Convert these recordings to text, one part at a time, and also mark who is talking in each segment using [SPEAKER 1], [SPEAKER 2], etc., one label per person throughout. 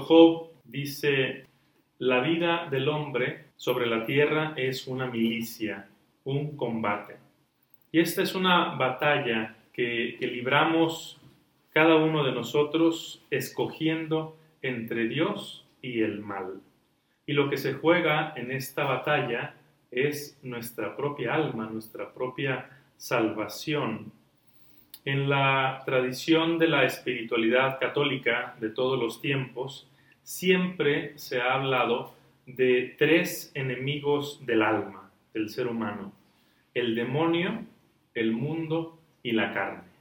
[SPEAKER 1] Job dice, la vida del hombre sobre la tierra es una milicia, un combate. Y esta es una batalla que libramos cada uno de nosotros escogiendo entre Dios y el mal. Y lo que se juega en esta batalla es nuestra propia alma, nuestra propia salvación. En la tradición de la espiritualidad católica de todos los tiempos, siempre se ha hablado de tres enemigos del alma, del ser humano, el demonio, el mundo y la carne.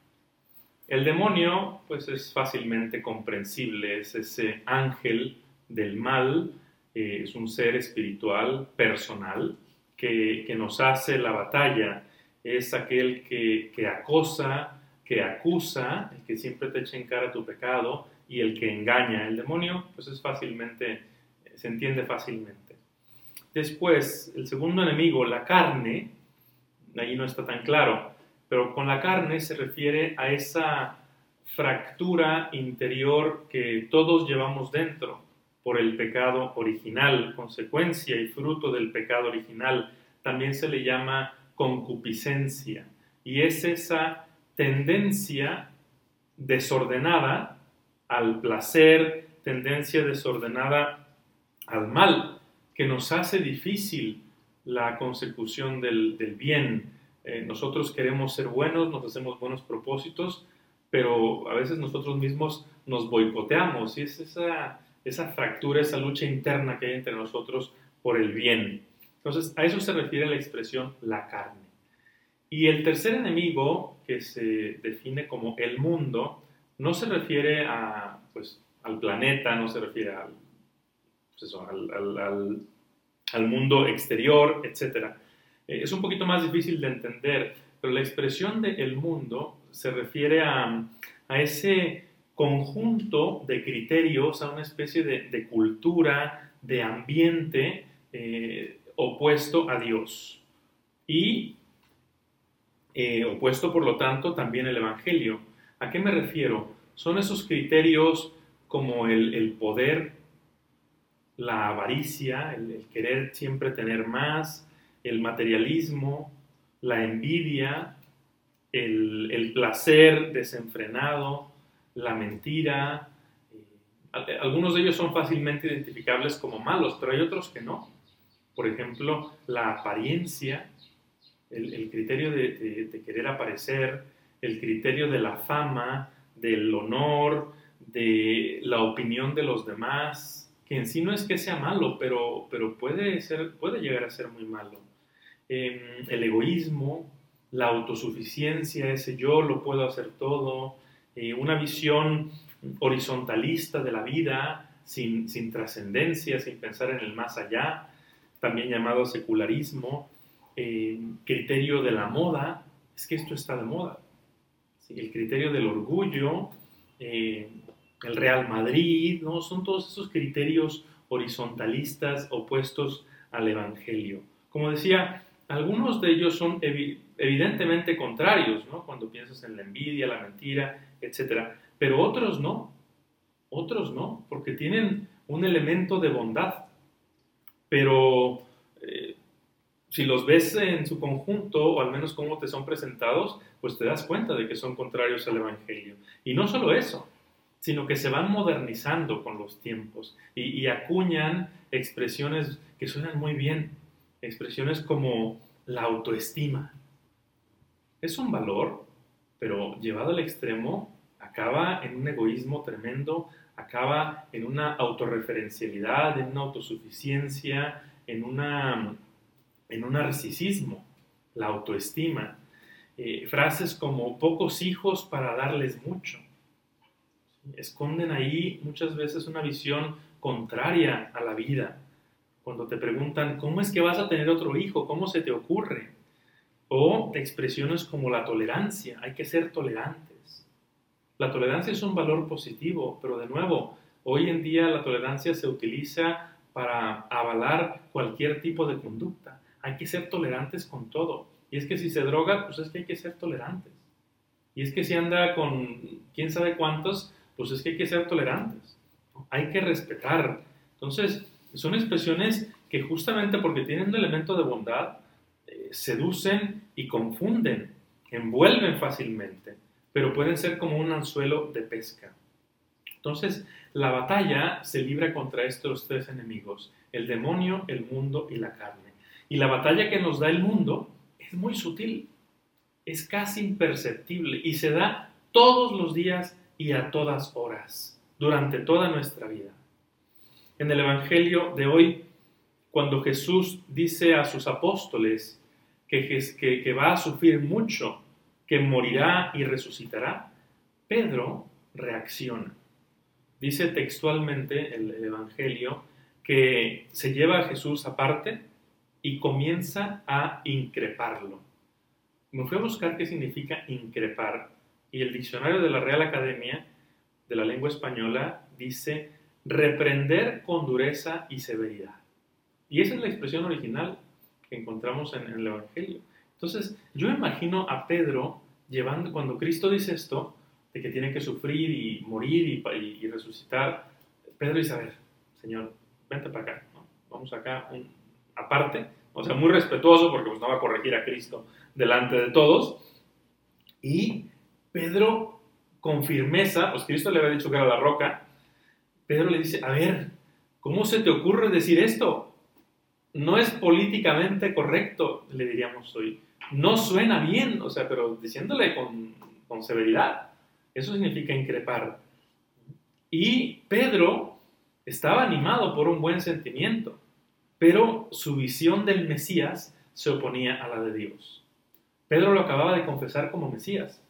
[SPEAKER 1] El demonio, pues es fácilmente comprensible, es ese ángel del mal, eh, es un ser espiritual, personal, que, nos hace la batalla, es aquel que, que, acosa, que acusa, el que siempre te echa en cara tu pecado y el que engaña. El demonio, pues es fácilmente, se entiende fácilmente. Después, el segundo enemigo, la carne, ahí no está tan claro, pero con la carne se refiere a esa fractura interior que todos llevamos dentro por el pecado original, consecuencia y fruto del pecado original. También se le llama concupiscencia y es esa tendencia desordenada al placer, tendencia desordenada al mal, que nos hace difícil la consecución del, bien, eh, nosotros queremos ser buenos, nos hacemos buenos propósitos, pero a veces nosotros mismos nos boicoteamos y es esa, esa fractura, esa lucha interna que hay entre nosotros por el bien. Entonces, a eso se refiere la expresión la carne. Y el tercer enemigo, que se define como el mundo, no se refiere a, pues, al planeta, no se refiere al, pues al, al, al mundo exterior, etcétera, eh, es un poquito más difícil de entender, pero la expresión de el mundo se refiere a, ese conjunto de criterios, a una especie de, cultura, de ambiente eh, opuesto a Dios. Y eh, opuesto, por lo tanto, también el Evangelio. ¿A qué me refiero? Son esos criterios como el, poder, la avaricia, el, querer siempre tener más, el materialismo, la envidia, el, placer desenfrenado, la mentira. Eh, algunos de ellos son fácilmente identificables como malos, pero hay otros que no. Por ejemplo, la apariencia, el, criterio de, querer aparecer, el criterio de la fama, del honor, de la opinión de los demás, que en sí no es que sea malo, pero, pero puede, ser, puede llegar a ser muy malo. Em, el egoísmo, la autosuficiencia, ese yo lo puedo hacer todo, eh, una visión horizontalista de la vida, sin, sin trascendencia, sin pensar en el más allá, también llamado secularismo, em, criterio de la moda, es que esto está de moda, el criterio del orgullo, em, el Real Madrid, ¿no? son todos esos criterios horizontalistas opuestos al Evangelio. Como decía, algunos de ellos son evidentemente contrarios, ¿no? Cuando piensas en la envidia, la mentira, etc. Pero otros no, otros no, porque tienen un elemento de bondad. Pero eh, si los ves en su conjunto, o al menos cómo te son presentados, pues te das cuenta de que son contrarios al Evangelio. Y no solo eso, sino que se van modernizando con los tiempos y, y acuñan expresiones que suenan muy bien, expresiones como la autoestima. Es un valor, pero llevado al extremo acaba en un egoísmo tremendo, acaba en una autorreferencialidad, en una autosuficiencia, en, una, en un narcisismo, la autoestima. Eh, frases como pocos hijos para darles mucho. Esconden ahí muchas veces una visión contraria a la vida, cuando te preguntan, ¿cómo es que vas a tener otro hijo? ¿Cómo se te ocurre? O expresiones como la tolerancia, hay que ser tolerantes. La tolerancia es un valor positivo, pero de nuevo, hoy en día la tolerancia se utiliza para avalar cualquier tipo de conducta. Hay que ser tolerantes con todo. Y es que si se droga, pues es que hay que ser tolerantes. Y es que si anda con quién sabe cuántos, pues es que hay que ser tolerantes. hay que respetar. Entonces, son expresiones que justamente porque tienen un elemento de bondad, eh, seducen y confunden, envuelven fácilmente, pero pueden ser como un anzuelo de pesca. Entonces, la batalla se libra contra estos tres enemigos, el demonio, el mundo y la carne. Y la batalla que nos da el mundo es muy sutil, es casi imperceptible y se da todos los días y a todas horas, durante toda nuestra vida. En el Evangelio de hoy, cuando Jesús dice a sus apóstoles que, que, va a sufrir mucho, que morirá y resucitará, Pedro reacciona. Dice textualmente el Evangelio que se lleva a Jesús aparte y comienza a increparlo. Me fui a buscar qué significa increpar y el diccionario de la Real Academia de la Lengua Española dice reprender con dureza y severidad. Y esa es la expresión original que encontramos en, el Evangelio. Entonces, yo imagino a Pedro llevando, cuando Cristo dice esto, de que tiene que sufrir y morir y, resucitar, Pedro dice, a Señor, vente para acá, vamos acá, aparte, o sea, muy respetuoso porque pues, no va a corregir a Cristo delante de todos. Y Pedro, con firmeza, pues Cristo le había dicho que era la roca, Pedro le dice, a ver, ¿cómo se te ocurre decir esto? No es políticamente correcto, le diríamos hoy. No suena bien, o sea, pero diciéndole con, con severidad. Eso significa increpar. Y Pedro estaba animado por un buen sentimiento, pero su visión del Mesías se oponía a la de Dios. Pedro lo acababa de confesar como Mesías.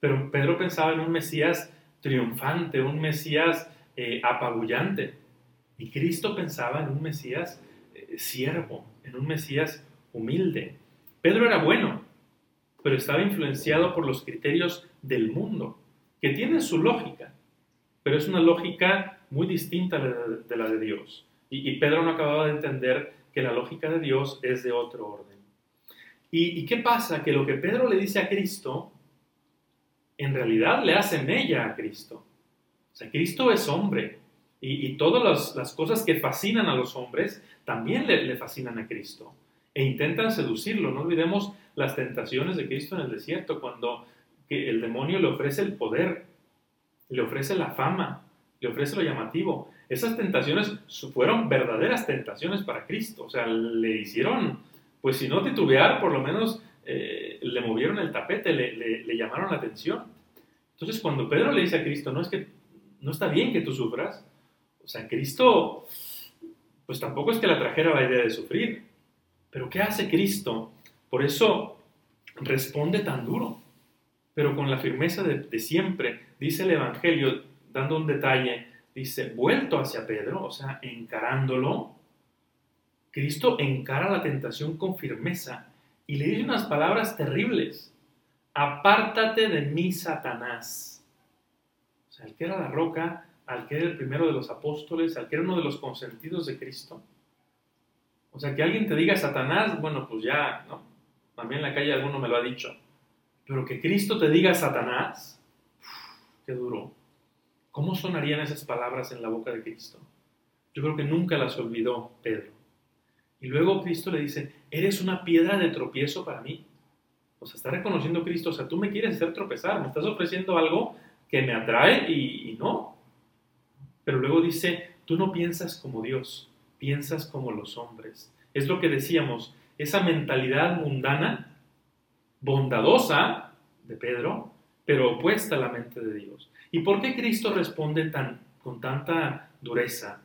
[SPEAKER 1] Pero Pedro pensaba en un Mesías triunfante, un Mesías eh, apabullante. Y Cristo pensaba en un Mesías eh, siervo, en un Mesías humilde. Pedro era bueno, pero estaba influenciado por los criterios del mundo, que tienen su lógica, pero es una lógica muy distinta de la de Dios. Y, Pedro no acababa de entender que la lógica de Dios es de otro orden. ¿Y, ¿Y qué pasa? Que lo que Pedro le dice a Cristo en realidad le hace mella a Cristo. O sea, Cristo es hombre y, todas las, cosas que fascinan a los hombres también le, fascinan a Cristo e intentan seducirlo. No olvidemos las tentaciones de Cristo en el desierto, cuando el demonio le ofrece el poder, le ofrece la fama, le ofrece lo llamativo. Esas tentaciones fueron verdaderas tentaciones para Cristo. O sea, le hicieron, pues si no titubear, por lo menos eh, le movieron el tapete, le, llamaron la atención. Entonces, cuando Pedro le dice a Cristo, no es que no está bien que tú sufras, o sea, Cristo, pues tampoco es que la trajera la idea de sufrir, pero ¿qué hace Cristo? Por eso responde tan duro, pero con la firmeza de, de siempre. Dice el Evangelio, dando un detalle, dice, vuelto hacia Pedro, o sea, encarándolo, Cristo encara la tentación con firmeza y le dice unas palabras terribles. Apártate de mí, Satanás. O sea, al que era la roca, al que era el primero de los apóstoles, al que era uno de los consentidos de Cristo. O sea, que alguien te diga Satanás, bueno, pues ya, ¿no? También en la calle alguno me lo ha dicho. Pero que Cristo te diga Satanás, qué duro. ¿Cómo sonarían esas palabras en la boca de Cristo? Yo creo que nunca las olvidó Pedro. Y luego Cristo le dice, eres una piedra de tropiezo para mí. O sea, está reconociendo Cristo, o sea, tú me quieres hacer tropezar, me estás ofreciendo algo que me atrae y, no. Pero luego dice, tú no piensas como Dios, piensas como los hombres. Es lo que decíamos, esa mentalidad mundana, bondadosa de Pedro, pero opuesta a la mente de Dios. ¿Y por qué Cristo responde tan, con tanta dureza?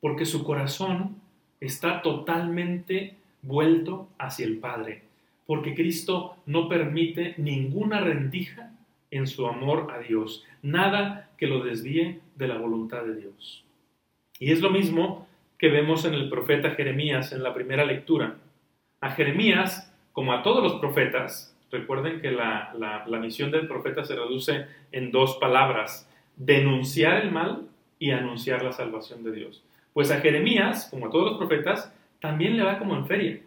[SPEAKER 1] Porque su corazón está totalmente vuelto hacia el Padre, porque Cristo no permite ninguna rendija en su amor a Dios, nada que lo desvíe de la voluntad de Dios. Y es lo mismo que vemos en el profeta Jeremías en la primera lectura. A Jeremías, como a todos los profetas, recuerden que la, la misión del profeta se reduce en dos palabras, denunciar el mal y anunciar la salvación de Dios. Pues a Jeremías, como a todos los profetas, también le va como en feria.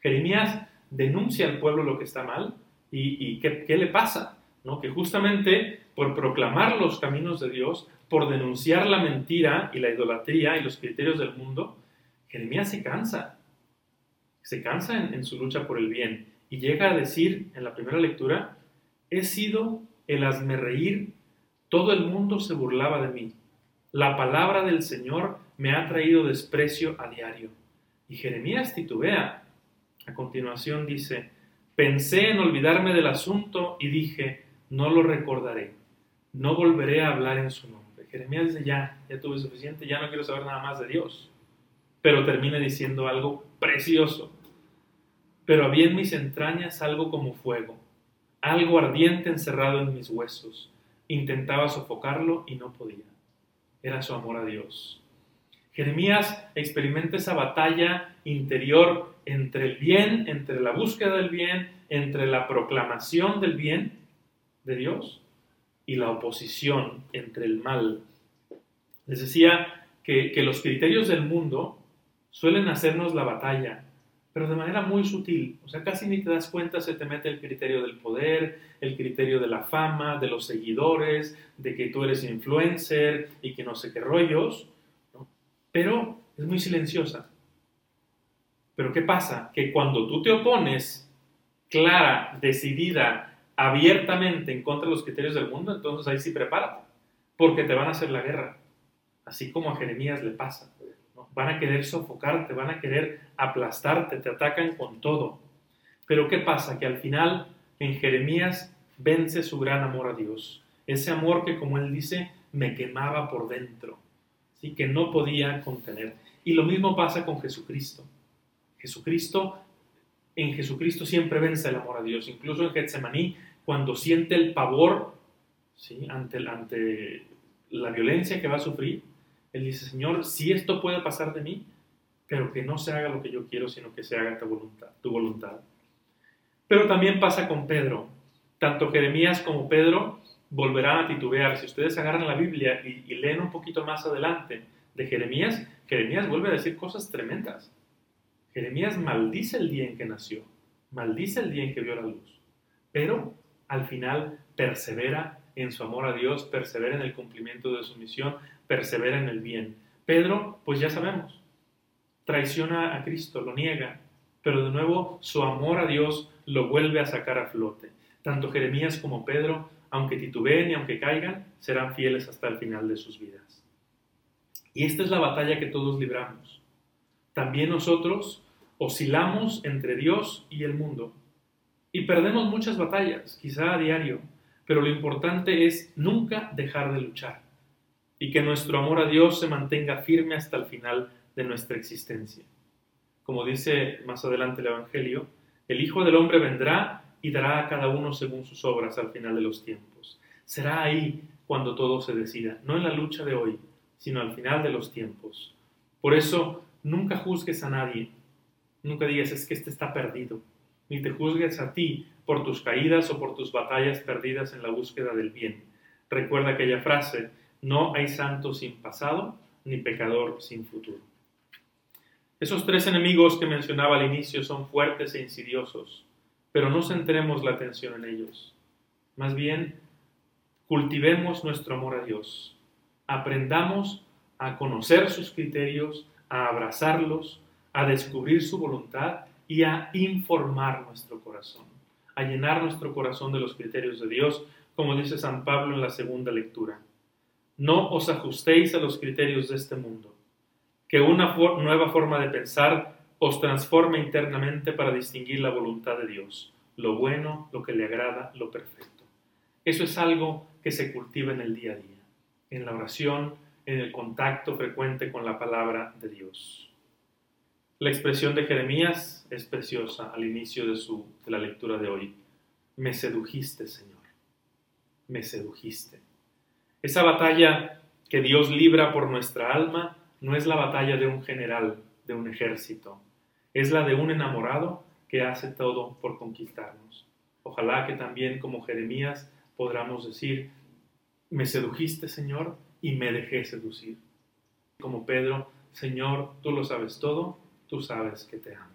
[SPEAKER 1] Jeremías denuncia al pueblo lo que está mal y, qué, le pasa, ¿no? Que justamente por proclamar los caminos de Dios, por denunciar la mentira y la idolatría y los criterios del mundo, Jeremías se cansa. Se cansa en su lucha por el bien y llega a decir en la primera lectura, he sido el reír, todo el mundo se burlaba de mí. La palabra del Señor me ha traído desprecio a diario. Y Jeremías titubea. A continuación dice, pensé en olvidarme del asunto y dije, no lo recordaré, no volveré a hablar en su nombre. Jeremías dice, ya, ya tuve suficiente, ya no quiero saber nada más de Dios. Pero termina diciendo algo precioso. Pero había en mis entrañas algo como fuego algo ardiente encerrado en mis huesos. Intentaba sofocarlo y no podía. Era su amor a Dios. Jeremías experimenta esa batalla interior entre el bien, entre la búsqueda del bien, entre la proclamación del bien de Dios y la oposición entre el mal. Les decía que, que los criterios del mundo suelen hacernos la batalla pero de manera muy sutil. O sea, casi ni te das cuenta, se te mete el criterio del poder, el criterio de la fama, de los seguidores, de que tú eres influencer y que no sé qué rollos, pero es muy silenciosa. Pero ¿qué pasa? Que cuando tú te opones clara, decidida, abiertamente en contra de los criterios del mundo, entonces ahí sí prepárate, porque te van a hacer la guerra, así como a Jeremías le pasa van a querer sofocarte, van a querer aplastarte, te atacan con todo. Pero ¿qué pasa? Que al final en Jeremías vence su gran amor a Dios. Ese amor que, como él dice, me quemaba por dentro, ¿sí? que no podía contener. Y lo mismo pasa con Jesucristo. Jesucristo, en Jesucristo siempre vence el amor a Dios. Incluso en Getsemaní, cuando siente el pavor ¿sí? ante, ante la violencia que va a sufrir, él dice, Señor, si esto puede pasar de mí, pero que no se haga lo que yo quiero, sino que se haga tu voluntad. Tu voluntad. Pero también pasa con Pedro. Tanto Jeremías como Pedro volverán a titubear. Si ustedes agarran la Biblia y, y leen un poquito más adelante de Jeremías, Jeremías vuelve a decir cosas tremendas. Jeremías maldice el día en que nació, maldice el día en que vio la luz, pero al final persevera en su amor a Dios, persevera en el cumplimiento de su misión, persevera en el bien. Pedro, pues ya sabemos, traiciona a Cristo, lo niega, pero de nuevo su amor a Dios lo vuelve a sacar a flote. Tanto Jeremías como Pedro, aunque titubeen y aunque caigan, serán fieles hasta el final de sus vidas. Y esta es la batalla que todos libramos. También nosotros oscilamos entre Dios y el mundo y perdemos muchas batallas, quizá a diario, pero lo importante es nunca dejar de luchar y que nuestro amor a Dios se mantenga firme hasta el final de nuestra existencia. Como dice más adelante el Evangelio, el Hijo del Hombre vendrá y dará a cada uno según sus obras al final de los tiempos. Será ahí cuando todo se decida, no en la lucha de hoy, sino al final de los tiempos. Por eso, nunca juzgues a nadie, nunca digas es que este está perdido, ni te juzgues a ti por tus caídas o por tus batallas perdidas en la búsqueda del bien. Recuerda aquella frase, no hay santo sin pasado, ni pecador sin futuro. Esos tres enemigos que mencionaba al inicio son fuertes e insidiosos, pero no centremos la atención en ellos. Más bien, cultivemos nuestro amor a Dios. Aprendamos a conocer sus criterios, a abrazarlos, a descubrir su voluntad y a informar nuestro corazón, a llenar nuestro corazón de los criterios de Dios, como dice San Pablo en la segunda lectura. No os ajustéis a los criterios de este mundo, que una nueva forma de pensar os transforme internamente para distinguir la voluntad de Dios, lo bueno, lo que le agrada, lo perfecto. Eso es algo que se cultiva en el día a día, en la oración, en el contacto frecuente con la palabra de Dios. La expresión de Jeremías es preciosa al inicio de, la lectura de hoy. Me sedujiste, Señor. Me sedujiste. Esa batalla que Dios libra por nuestra alma no es la batalla de un general, de un ejército, es la de un enamorado que hace todo por conquistarnos. Ojalá que también como Jeremías podamos decir, me sedujiste Señor y me dejé seducir. Como Pedro, Señor, tú lo sabes todo, tú sabes que te amo.